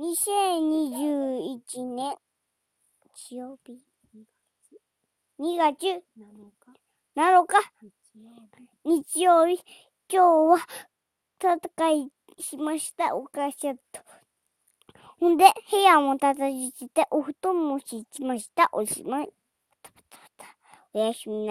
2021年、日曜日、2月7日、日曜日、今日は戦いしました、お母さんと。ほんで、部屋も叩いて、お布団も敷きました。おしまい。おやすみな